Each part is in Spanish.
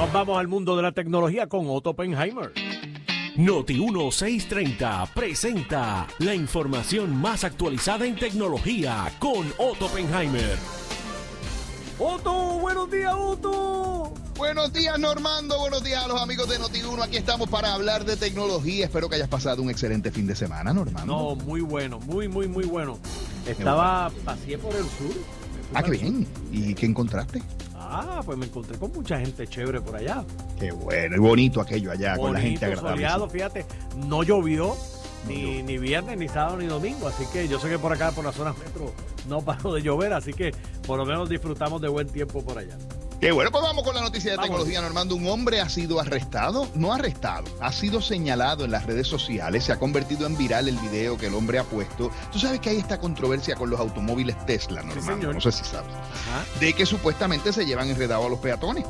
Nos vamos al mundo de la tecnología con Otto Oppenheimer. Noti 1630 presenta la información más actualizada en tecnología con Otto Oppenheimer. Otto, buenos días, Otto. Buenos días, Normando. Buenos días a los amigos de Noti1. Aquí estamos para hablar de tecnología. Espero que hayas pasado un excelente fin de semana, Normando. No, muy bueno, muy, muy, muy bueno. Estaba, pasé por el sur. Ah, qué bien. ¿Y qué encontraste? Ah, pues me encontré con mucha gente chévere por allá. Qué bueno y bonito aquello allá, con la gente agradable. soleado, fíjate, no llovió. Ni, ni, viernes, ni sábado, ni domingo. Así que yo sé que por acá, por las zonas metro, no paró de llover. Así que por lo menos disfrutamos de buen tiempo por allá. Qué bueno, pues vamos con la noticia de tecnología, Normando. Un hombre ha sido arrestado, no arrestado, ha sido señalado en las redes sociales, se ha convertido en viral el video que el hombre ha puesto. Tú sabes que hay esta controversia con los automóviles Tesla, Normando, no sé si sabes, de que supuestamente se llevan enredados a los peatones.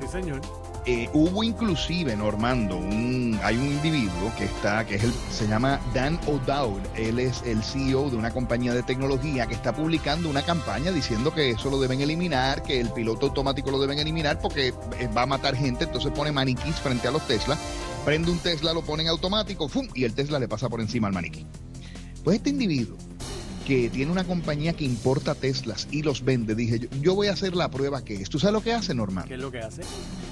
Sí, señor. Eh, hubo inclusive, Normando, un, hay un individuo que está, que es el, se llama Dan O'Dowd, él es el CEO de una compañía de tecnología que está publicando una campaña diciendo que eso lo deben eliminar, que el piloto automático lo deben eliminar porque eh, va a matar gente, entonces pone maniquís frente a los Tesla, prende un Tesla, lo pone en automático, ¡fum! y el Tesla le pasa por encima al maniquí. Pues este individuo que tiene una compañía que importa Teslas y los vende, dije, yo, voy a hacer la prueba que es. ¿Tú sabes lo que hace, Norman? ¿Qué es lo que hace?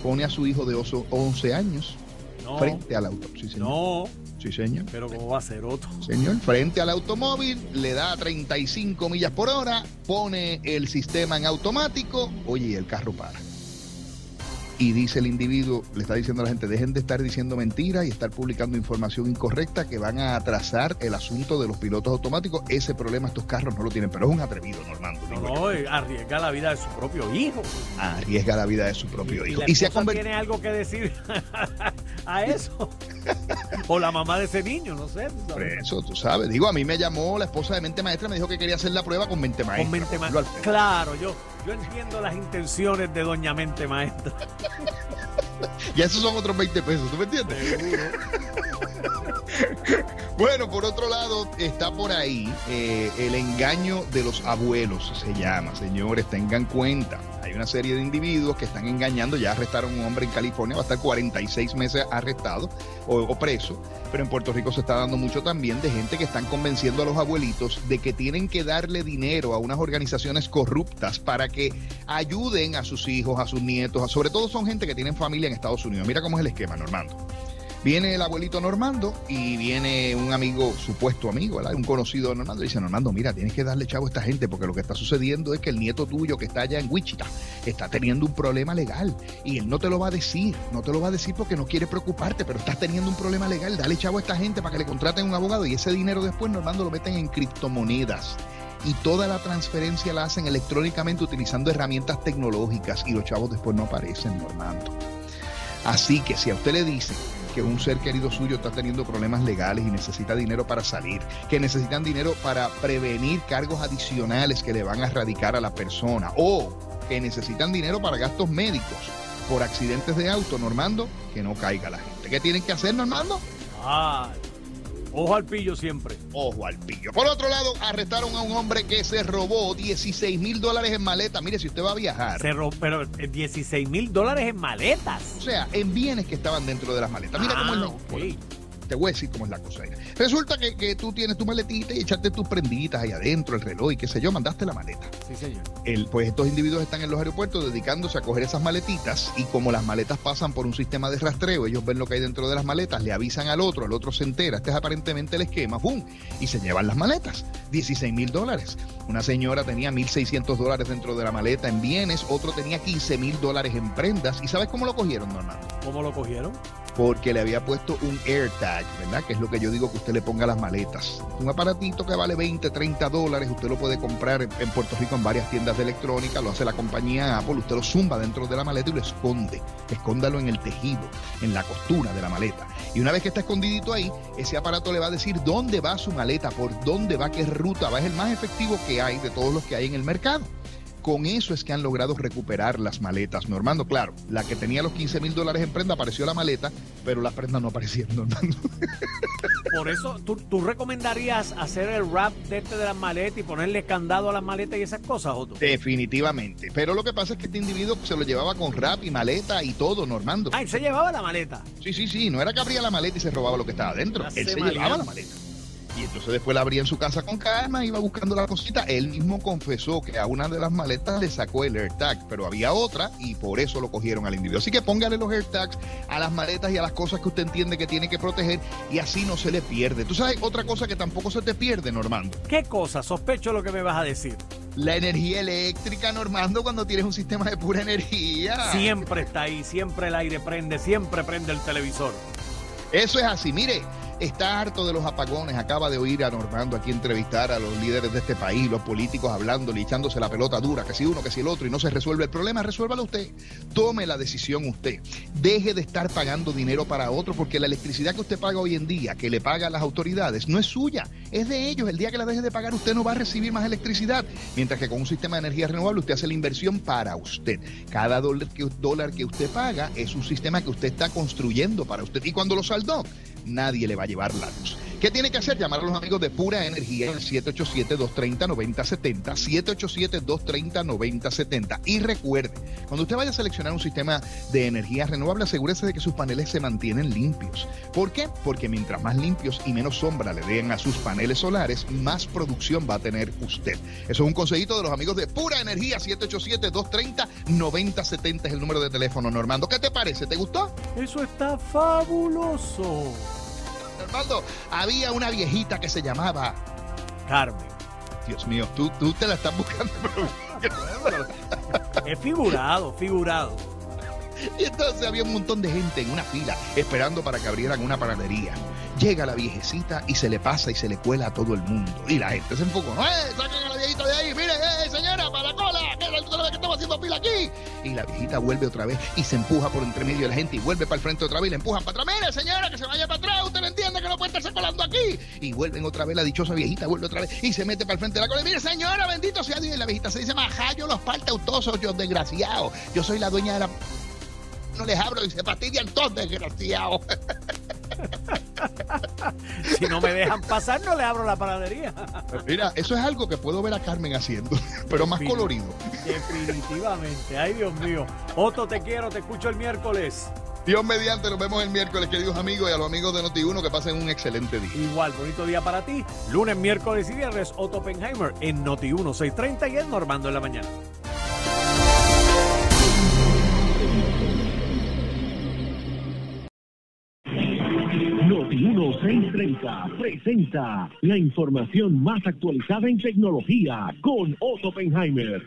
Pone a su hijo de oso 11 años frente al auto. Sí, señor. No. Sí, señor. Pero ¿cómo va a ser otro? Señor, frente al automóvil, le da 35 millas por hora, pone el sistema en automático, oye, el carro para y dice el individuo, le está diciendo a la gente, dejen de estar diciendo mentiras y estar publicando información incorrecta que van a atrasar el asunto de los pilotos automáticos. Ese problema estos carros no lo tienen, pero es un atrevido, Normando. No, no, arriesga la vida de su propio hijo. Arriesga la vida de su propio hijo. ¿Y, si tiene algo que decir a eso? o la mamá de ese niño, no sé. Por eso, tú sabes. Digo, a mí me llamó la esposa de mente maestra, me dijo que quería hacer la prueba con mente maestra. Con mente maestra. Claro, yo yo entiendo las intenciones de Doña Mente Maestra. y esos son otros 20 pesos, ¿tú me entiendes? bueno, por otro lado, está por ahí eh, el engaño de los abuelos, se llama. Señores, tengan cuenta. Hay una serie de individuos que están engañando. Ya arrestaron a un hombre en California, va a estar 46 meses arrestado o, preso. Pero en Puerto Rico se está dando mucho también de gente que están convenciendo a los abuelitos de que tienen que darle dinero a unas organizaciones corruptas para que ayuden a sus hijos, a sus nietos. sobre todo son gente que tienen familia en Estados Unidos. Mira cómo es el esquema, Normando. Viene el abuelito Normando y viene un amigo, supuesto amigo, un conocido de Normando, y dice, Normando, mira, tienes que darle chavo a esta gente porque lo que está sucediendo es que el nieto tuyo que está allá en Wichita está teniendo un problema legal y él no te lo va a decir, no te lo va a decir porque no quiere preocuparte, pero estás teniendo un problema legal, dale chavo a esta gente para que le contraten un abogado y ese dinero después Normando lo meten en criptomonedas y toda la transferencia la hacen electrónicamente utilizando herramientas tecnológicas y los chavos después no aparecen, Normando. Así que si a usted le dicen que un ser querido suyo está teniendo problemas legales y necesita dinero para salir, que necesitan dinero para prevenir cargos adicionales que le van a erradicar a la persona o que necesitan dinero para gastos médicos por accidentes de auto, Normando, que no caiga la gente. ¿Qué tienen que hacer, Normando? Ah, Ojo al pillo siempre. Ojo al pillo. Por otro lado, arrestaron a un hombre que se robó 16 mil dólares en maletas. Mire, si usted va a viajar. Se robó, pero 16 eh, mil dólares en maletas. O sea, en bienes que estaban dentro de las maletas. Mira cómo es. Ah, te voy a decir cómo es la cosa. Resulta que, tú tienes tu maletita y echaste tus prenditas ahí adentro, el reloj y qué sé yo, mandaste la maleta. Sí, señor. El, pues estos individuos están en los aeropuertos dedicándose a coger esas maletitas y como las maletas pasan por un sistema de rastreo, ellos ven lo que hay dentro de las maletas, le avisan al otro, el otro se entera, este es aparentemente el esquema, ¡pum! Y se llevan las maletas. 16 mil dólares. Una señora tenía 1.600 dólares dentro de la maleta en bienes, otro tenía 15 mil dólares en prendas. ¿Y sabes cómo lo cogieron, Normando? ¿Cómo lo cogieron? porque le había puesto un AirTag, ¿verdad? Que es lo que yo digo que usted le ponga a las maletas. Un aparatito que vale 20, 30 dólares, usted lo puede comprar en, Puerto Rico en varias tiendas de electrónica, lo hace la compañía Apple, usted lo zumba dentro de la maleta y lo esconde. Escóndalo en el tejido, en la costura de la maleta. Y una vez que está escondidito ahí, ese aparato le va a decir dónde va su maleta, por dónde va, qué ruta va. Es el más efectivo que hay de todos los que hay en el mercado. Con eso es que han logrado recuperar las maletas, Normando. Claro, la que tenía los 15 mil dólares en prenda apareció la maleta, pero las prendas no Normando. Por eso, ¿tú, ¿tú, recomendarías hacer el wrap de este de las maletas y ponerle candado a las maletas y esas cosas, Otto? Definitivamente. Pero lo que pasa es que este individuo se lo llevaba con wrap y maleta y todo, Normando. Ah, se llevaba la maleta. Sí, sí, sí. No era que abría la maleta y se robaba lo que estaba dentro. Él se llevaba la maleta. Y entonces después la abría en su casa con calma, iba buscando la cosita. Él mismo confesó que a una de las maletas le sacó el AirTag, pero había otra y por eso lo cogieron al individuo. Así que póngale los AirTags a las maletas y a las cosas que usted entiende que tiene que proteger y así no se le pierde. Tú sabes otra cosa que tampoco se te pierde, Normando. ¿Qué cosa? Sospecho lo que me vas a decir. La energía eléctrica, Normando, cuando tienes un sistema de pura energía. Siempre está ahí, siempre el aire prende, siempre prende el televisor. Eso es así. Mire, está harto de los apagones. Acaba de oír a Normando aquí entrevistar a los líderes de este país, los políticos hablando, echándose la pelota dura, que si uno, que si el otro, y no se resuelve el problema, resuélvalo usted. Tome la decisión usted. Deje de estar pagando dinero para otro, porque la electricidad que usted paga hoy en día, que le paga a las autoridades, no es suya, es de ellos. El día que la deje de pagar, usted no va a recibir más electricidad. Mientras que con un sistema de energía renovable, usted hace la inversión para usted. Cada dólar que usted paga es un sistema que usted está construyendo para usted. Y cuando lo saldó, nadie le va a llevar la luz. ¿Qué tiene que hacer? Llamar a los amigos de Pura Energía al 787-230-9070, 787-230-9070. Y recuerde, cuando usted vaya a seleccionar un sistema de energía renovable, asegúrese de que sus paneles se mantienen limpios. ¿Por qué? Porque mientras más limpios y menos sombra le den a sus paneles solares, más producción va a tener usted. Eso es un consejito de los amigos de Pura Energía, 787-230-9070 es el número de teléfono, Normando. ¿Qué te parece? ¿Te gustó? Eso está fabuloso. Había una viejita que se llamaba Carmen. Dios mío, tú, tú te la estás buscando. es figurado, figurado. Y entonces había un montón de gente en una fila esperando para que abrieran una panadería. Llega la viejecita y se le pasa y se le cuela a todo el mundo. Y la gente se enfocó. ¡Eh, saquen a la viejita de ahí! ¡Miren, eh, señora, para la cola! ¿Qué que estamos haciendo fila aquí? Y la viejita vuelve otra vez y se empuja por entre medio de la gente y vuelve para el frente otra vez y le empujan para atrás. ¡Mire, señora, que se vaya para atrás! ¡Usted no entiende que no puede estarse colando aquí! Y vuelven otra vez, la dichosa viejita vuelve otra vez y se mete para el frente de la cola. Mire, señora, bendito sea Dios. Y la viejita se dice, majayo, los partautosos, yo desgraciado. Yo soy la dueña de la no les abro y se fastidian todos desgraciados. si no me dejan pasar, no le abro la panadería. Mira, eso es algo que puedo ver a Carmen haciendo, pero más colorido. Definitivamente. Ay, Dios mío. Otto, te quiero, te escucho el miércoles. Dios mediante, nos vemos el miércoles, queridos amigos, y a los amigos de Noti1 que pasen un excelente día. Igual, bonito día para ti. Lunes, miércoles y viernes, Otto Oppenheimer en Noti1 630 y en Normando en la mañana. Noti 1630 presenta la información más actualizada en tecnología con Otto Oppenheimer.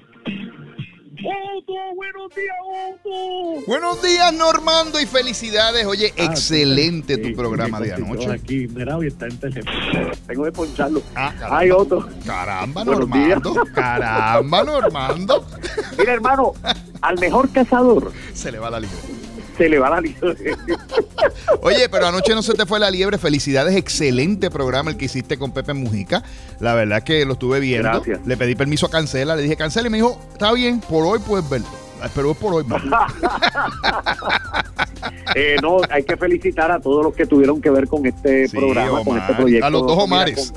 Otto, buenos días, Otto. Buenos días, Normando, y felicidades. Oye, ah, excelente tu programa de anoche. Aquí, mira, hoy está en teléfono. Tengo que poncharlo. Ah, Ay, Otto. Caramba, Normando. Caramba, Normando. Mira, hermano, al mejor cazador. Se le va la libre se le va la liebre. Oye, pero anoche no se te fue la liebre. Felicidades, excelente programa el que hiciste con Pepe Mujica. La verdad es que lo estuve viendo. Gracias. Le pedí permiso a Cancela, le dije Cancela y me dijo, está bien, por hoy puedes verlo. Pero es por hoy, eh, no, hay que felicitar a todos los que tuvieron que ver con este programa, con este proyecto. A los dos Omares.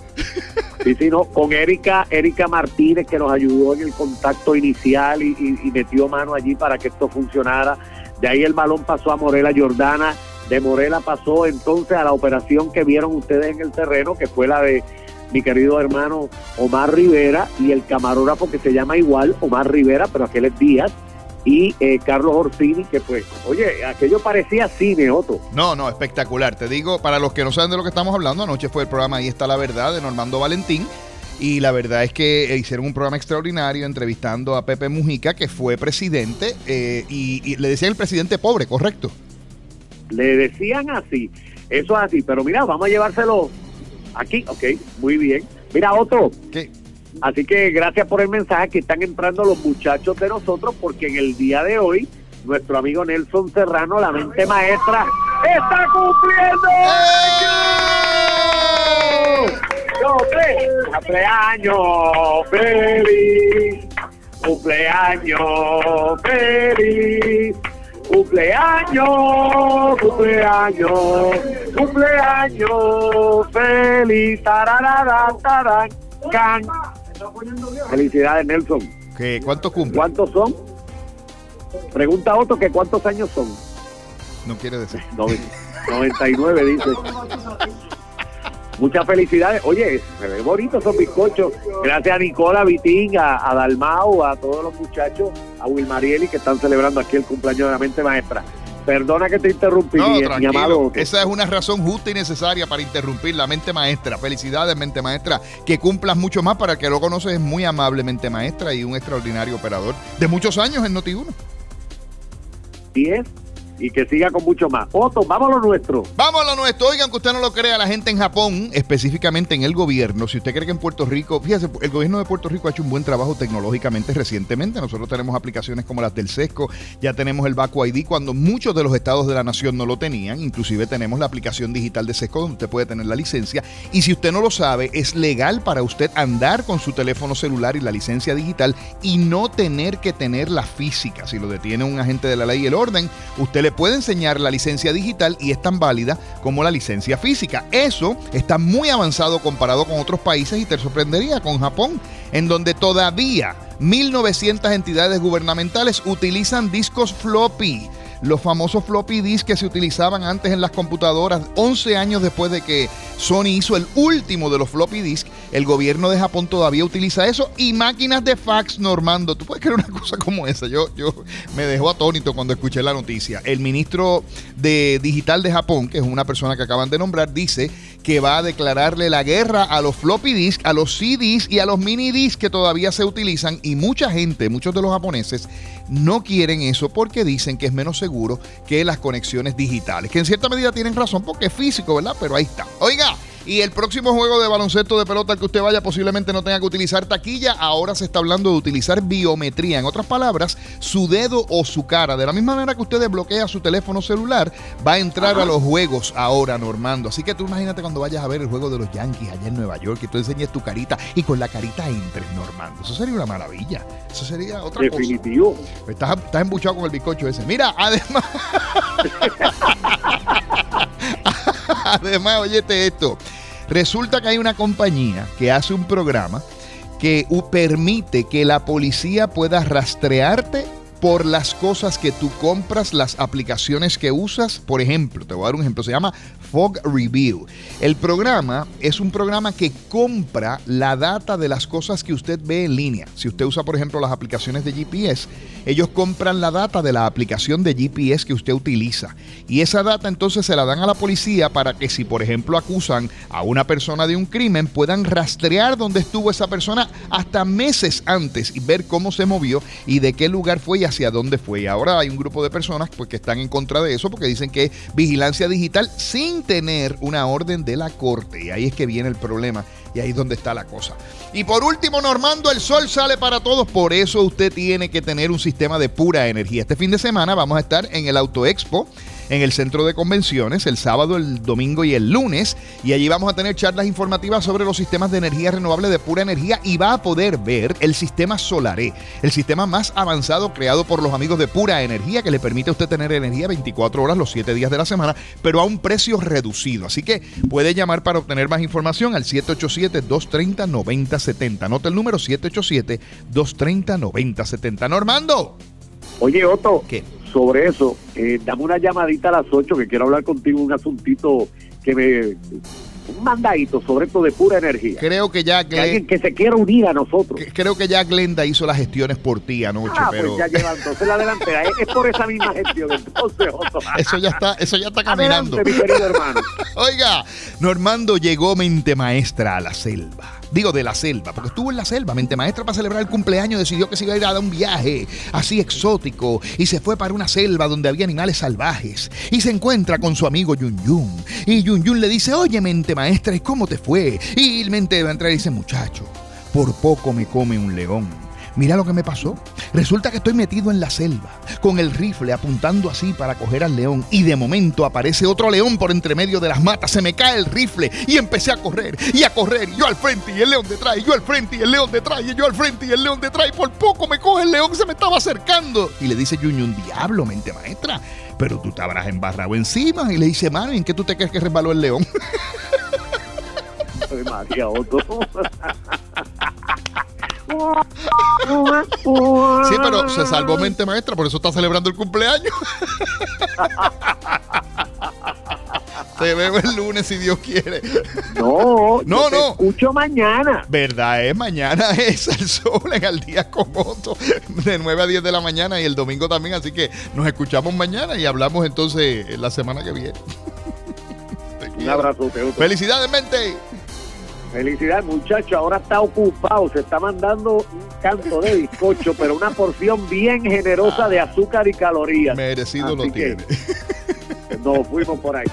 sí, sí, no, con Erika, Erika Martínez, que nos ayudó en el contacto inicial y, y metió mano allí para que esto funcionara de ahí el balón pasó a Morela Jordana, de Morela pasó entonces a la operación que vieron ustedes en el terreno, que fue la de mi querido hermano Omar Rivera y el camarógrafo que se llama igual, Omar Rivera, pero aquel es Díaz, y eh, Carlos Orsini, que fue, oye, aquello parecía cine, Otto. No, no, espectacular. Te digo, para los que no saben de lo que estamos hablando, anoche fue el programa Ahí está la verdad de Normando Valentín y la verdad es que hicieron un programa extraordinario entrevistando a Pepe Mujica, que fue presidente, eh, y, le decían el presidente pobre, ¿correcto? Le decían así, eso es así, pero mira, vamos a llevárselo aquí, ok, muy bien. Mira, otro. ¿Qué? Así que gracias por el mensaje que están entrando los muchachos de nosotros, porque en el día de hoy, nuestro amigo Nelson Serrano, la mente maestra, está cumpliendo. ¡Eh! cumpleaños feliz. Cumpleaños feliz. Cumpleaños, cumpleaños, cumpleaños feliz. Tararara, taran, can. Felicidades, Nelson. ¿Qué, ¿Cuánto cumple? ¿Cuántos son? Pregunta Otto que cuántos años son. No quiere decir. Noven- 99 dice. Muchas felicidades. Oye, se ve bonito esos bizcochos. Gracias a Nicola, Vitín, a, a Dalmau, a todos los muchachos, a Wilmarieli que están celebrando aquí el cumpleaños de la mente maestra. Perdona que te interrumpí, No, mi, amado. Esa es una razón justa y necesaria para interrumpir la mente maestra. Felicidades, mente maestra. Que cumplas mucho más. Para el que lo conoces, es muy amable mente maestra y un extraordinario operador de muchos años en Noti1. 10 y que siga con mucho más. Otto, vamos a lo nuestro. Vamos a lo nuestro. Oigan, que usted no lo crea, la gente en Japón, específicamente en el gobierno, si usted cree que en Puerto Rico, fíjese, el gobierno de Puerto Rico ha hecho un buen trabajo tecnológicamente recientemente. Nosotros tenemos aplicaciones como las del SESCO, ya tenemos el Baco ID, cuando muchos de los estados de la nación no lo tenían. Inclusive tenemos la aplicación digital de SESCO, donde usted puede tener la licencia. Y si usted no lo sabe, es legal para usted andar con su teléfono celular y la licencia digital y no tener que tener la física. Si lo detiene un agente de la ley y el orden, usted le puede enseñar la licencia digital y es tan válida como la licencia física. Eso está muy avanzado comparado con otros países y te sorprendería con Japón, en donde todavía 1.900 entidades gubernamentales utilizan discos floppy. Los famosos floppy disks que se utilizaban antes en las computadoras, 11 años después de que Sony hizo el último de los floppy disk, el gobierno de Japón todavía utiliza eso y máquinas de fax, Normando. ¿Tú puedes creer una cosa como esa? Yo, yo me dejó atónito cuando escuché la noticia. El ministro de Digital de Japón, que es una persona que acaban de nombrar, dice que va a declararle la guerra a los floppy disk, a los CDs y a los mini disks que todavía se utilizan y mucha gente, muchos de los japoneses no quieren eso porque dicen que es menos seguro que las conexiones digitales, que en cierta medida tienen razón porque es físico, ¿verdad? Pero ahí está. Oiga, y el próximo juego de baloncesto de pelota al que usted vaya posiblemente no tenga que utilizar taquilla. Ahora se está hablando de utilizar biometría. En otras palabras, su dedo o su cara. De la misma manera que usted desbloquea su teléfono celular, va a entrar a los juegos ahora, Normando. Así que tú imagínate cuando vayas a ver el juego de los Yankees allá en Nueva York y tú enseñes tu carita y con la carita entres, Normando. Eso sería una maravilla. Eso sería otra cosa. Definitivo. Estás, estás embuchado con el bizcocho ese. Mira, además. además, óyete esto. Resulta que hay una compañía que hace un programa que permite que la policía pueda rastrearte por las cosas que tú compras, las aplicaciones que usas. Por ejemplo, te voy a dar un ejemplo, se llama Fog Review. El programa es un programa que compra la data de las cosas que usted ve en línea. Si usted usa, por ejemplo, las aplicaciones de GPS, ellos compran la data de la aplicación de GPS que usted utiliza. Y esa data entonces se la dan a la policía para que si, por ejemplo, acusan a una persona de un crimen, puedan rastrear dónde estuvo esa persona hasta meses antes y ver cómo se movió y de qué lugar fue y hacia dónde fue. Ahora hay un grupo de personas pues, que están en contra de eso porque dicen que es vigilancia digital sin tener una orden de la corte. Y ahí es que viene el problema. Y ahí es donde está la cosa. Y por último, Normando, el sol sale para todos. Por eso usted tiene que tener un sistema de pura energía. Este fin de semana vamos a estar en el Auto Expo en el centro de convenciones el sábado, el domingo y el lunes. Y allí vamos a tener charlas informativas sobre los sistemas de energía renovable de pura energía y va a poder ver el sistema Solaré, el sistema más avanzado creado por los amigos de pura energía que le permite a usted tener energía 24 horas los 7 días de la semana, pero a un precio reducido. Así que puede llamar para obtener más información al 787-230-9070. Anota el número 787-230-9070. Normando. Oye, Otto, ¿Qué? Sobre eso, eh, dame una llamadita a las 8 que quiero hablar contigo un asuntito que me... Un mandadito sobre esto de pura energía. Creo que ya Que alguien que se quiera unir a nosotros. que- creo que ya Glenda hizo las gestiones por ti anoche, ah, pero pues ya lleva entonces la delantera. Es, es por esa misma gestión. Entonces, Otto. eso ya está, eso ya está caminando. Adelante, mi querido hermano. Oiga, Normando llegó mente maestra a la selva. Digo de la selva, porque estuvo en la selva. Mente maestra para celebrar el cumpleaños decidió que se iba a ir a dar un viaje así exótico y se fue para una selva donde había animales salvajes y se encuentra con su amigo Yun Yun. Y Yun Yun le dice, oye mente maestra, ¿y cómo te fue? Y mente maestra le dice, muchacho, por poco me come un león. Mira lo que me pasó. Resulta que estoy metido en la selva, con el rifle apuntando así para coger al león, y de momento aparece otro león por entre medio de las matas, se me cae el rifle y empecé a correr y a correr, yo al frente y el león detrás, y yo al frente y el león detrás, y yo al frente y el león detrás, y por poco me coge el león, se me estaba acercando. Y le dice Yuño, un diablo, mente maestra, pero tú te habrás embarrado encima. Y le dice, mano, ¿en qué tú te crees que resbaló el león? María Otto. Sí, pero se salvó mente maestra, por eso está celebrando el cumpleaños. Te veo el lunes si Dios quiere. No, No, yo te no. Escucho mañana. Verdad es, mañana es el sol en el día con Otto, de 9 a 10 de la mañana y el domingo también, así que nos escuchamos mañana y hablamos entonces la semana que viene. Un abrazo. Felicidades, mente. Felicidades, muchacho. Ahora está ocupado. Se está mandando un canto de bizcocho, pero una porción bien generosa de azúcar y calorías. Merecido lo Así tiene. Nos fuimos por ahí.